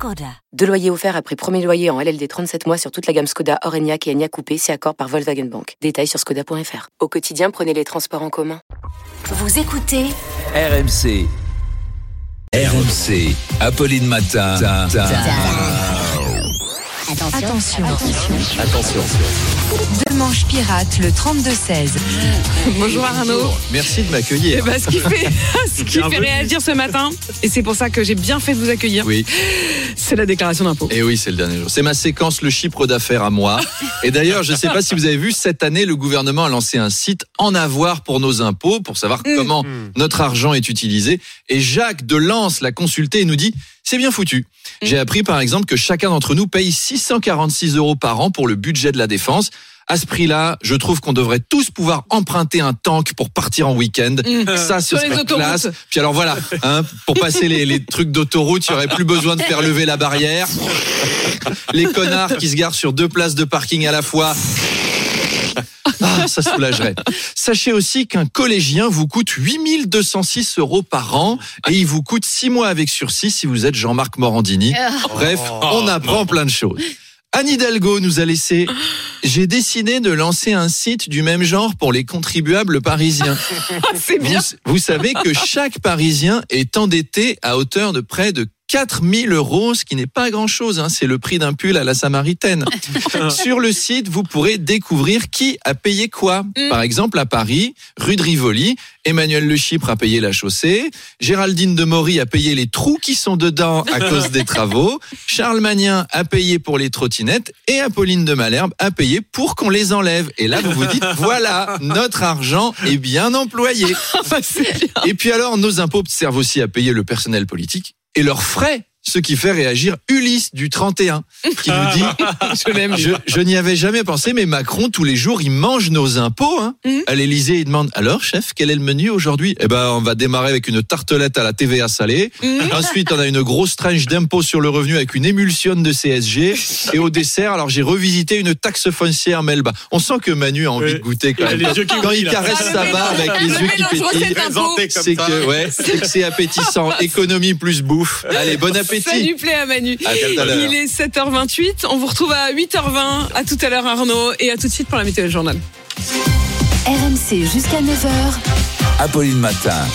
Skoda. Deux loyers offerts après premier loyer en LLD 37 mois sur toute la gamme Skoda, Orenia et Enya Coupé, c'est accord par Volkswagen Bank. Détails sur skoda.fr. Au quotidien, prenez les transports en commun. Vous écoutez RMC. RMC. Apolline Matin. Attention. Attention. Deux manches pirates, le 32-16. Bonjour Arnaud. Merci de m'accueillir. Eh ben, ce qui fait, ce qui fait réagir ce matin, et c'est pour ça que j'ai bien fait de vous accueillir, Oui, c'est la déclaration d'impôt. et oui, c'est le dernier jour. C'est ma séquence Le chiffre d'affaires à moi. Et d'ailleurs, je ne sais pas si vous avez vu, cette année, le gouvernement a lancé un site en avoir pour nos impôts, pour savoir comment notre argent est utilisé. Et Jacques de Lens l'a consulté et nous dit, c'est bien foutu. J'ai appris par exemple que chacun d'entre nous paye 646 euros par an pour le budget de la défense. À ce prix-là, je trouve qu'on devrait tous pouvoir emprunter un tank pour partir en week-end. Ça, ce Sur serait classe. Puis alors voilà, hein, pour passer les, les trucs d'autoroute, il n'y aurait plus besoin de faire lever la barrière. Les connards qui se garent sur deux places de parking à la fois. Ah, ça soulagerait. Sachez aussi qu'un collégien vous coûte 8206 euros par an et il vous coûte 6 mois avec sursis si vous êtes Jean-Marc Morandini. Bref, on apprend plein de choses. Anne Hidalgo nous a laissé. J'ai décidé de lancer un site du même genre pour les contribuables parisiens. c'est bien. Vous, vous savez que chaque Parisien est endetté à hauteur de près de 4000 euros, ce qui n'est pas grand-chose. hein. C'est le prix d'un pull à la Samaritaine. Sur le site, vous pourrez découvrir qui a payé quoi. Par exemple, à Paris, rue de Rivoli, Emmanuel Le Chypre a payé la chaussée, Géraldine de Maury a payé les trous qui sont dedans à cause des travaux, Charles Magnin a payé pour les trottinettes et Apolline de Malherbe a payé pour qu'on les enlève. Et là, vous vous dites, voilà, notre argent est bien employé. C'est bien. Et puis alors, nos impôts servent aussi à payer le personnel politique et leurs frais. Ce qui fait réagir Ulysse du 31, qui nous dit Je l'aime. Je, je n'y avais jamais pensé, mais Macron, tous les jours, il mange nos impôts. Hein. Mhm. À l'Élysée, il demande Alors, chef, quel est le menu aujourd'hui? Eh ben, on va démarrer avec une tartelette à la TVA salée. Mhm. Ensuite, on a une grosse tranche d'impôt sur le revenu avec une émulsion de CSG. Et au dessert, alors j'ai revisité une taxe foncière Melba. On sent que Manu a envie de goûter quand même. Quand il caresse sa barbe avec les le yeux qui pétillent. C'est que, ouais, c'est appétissant. Économie plus bouffe. Allez, bon Ça lui plaît à Manu. À l'heure. Il est 7h28. On vous retrouve à 8h20. À tout à l'heure, Arnaud. Et à tout de suite pour la météo journal. RMC jusqu'à 9h. Apolline Matin.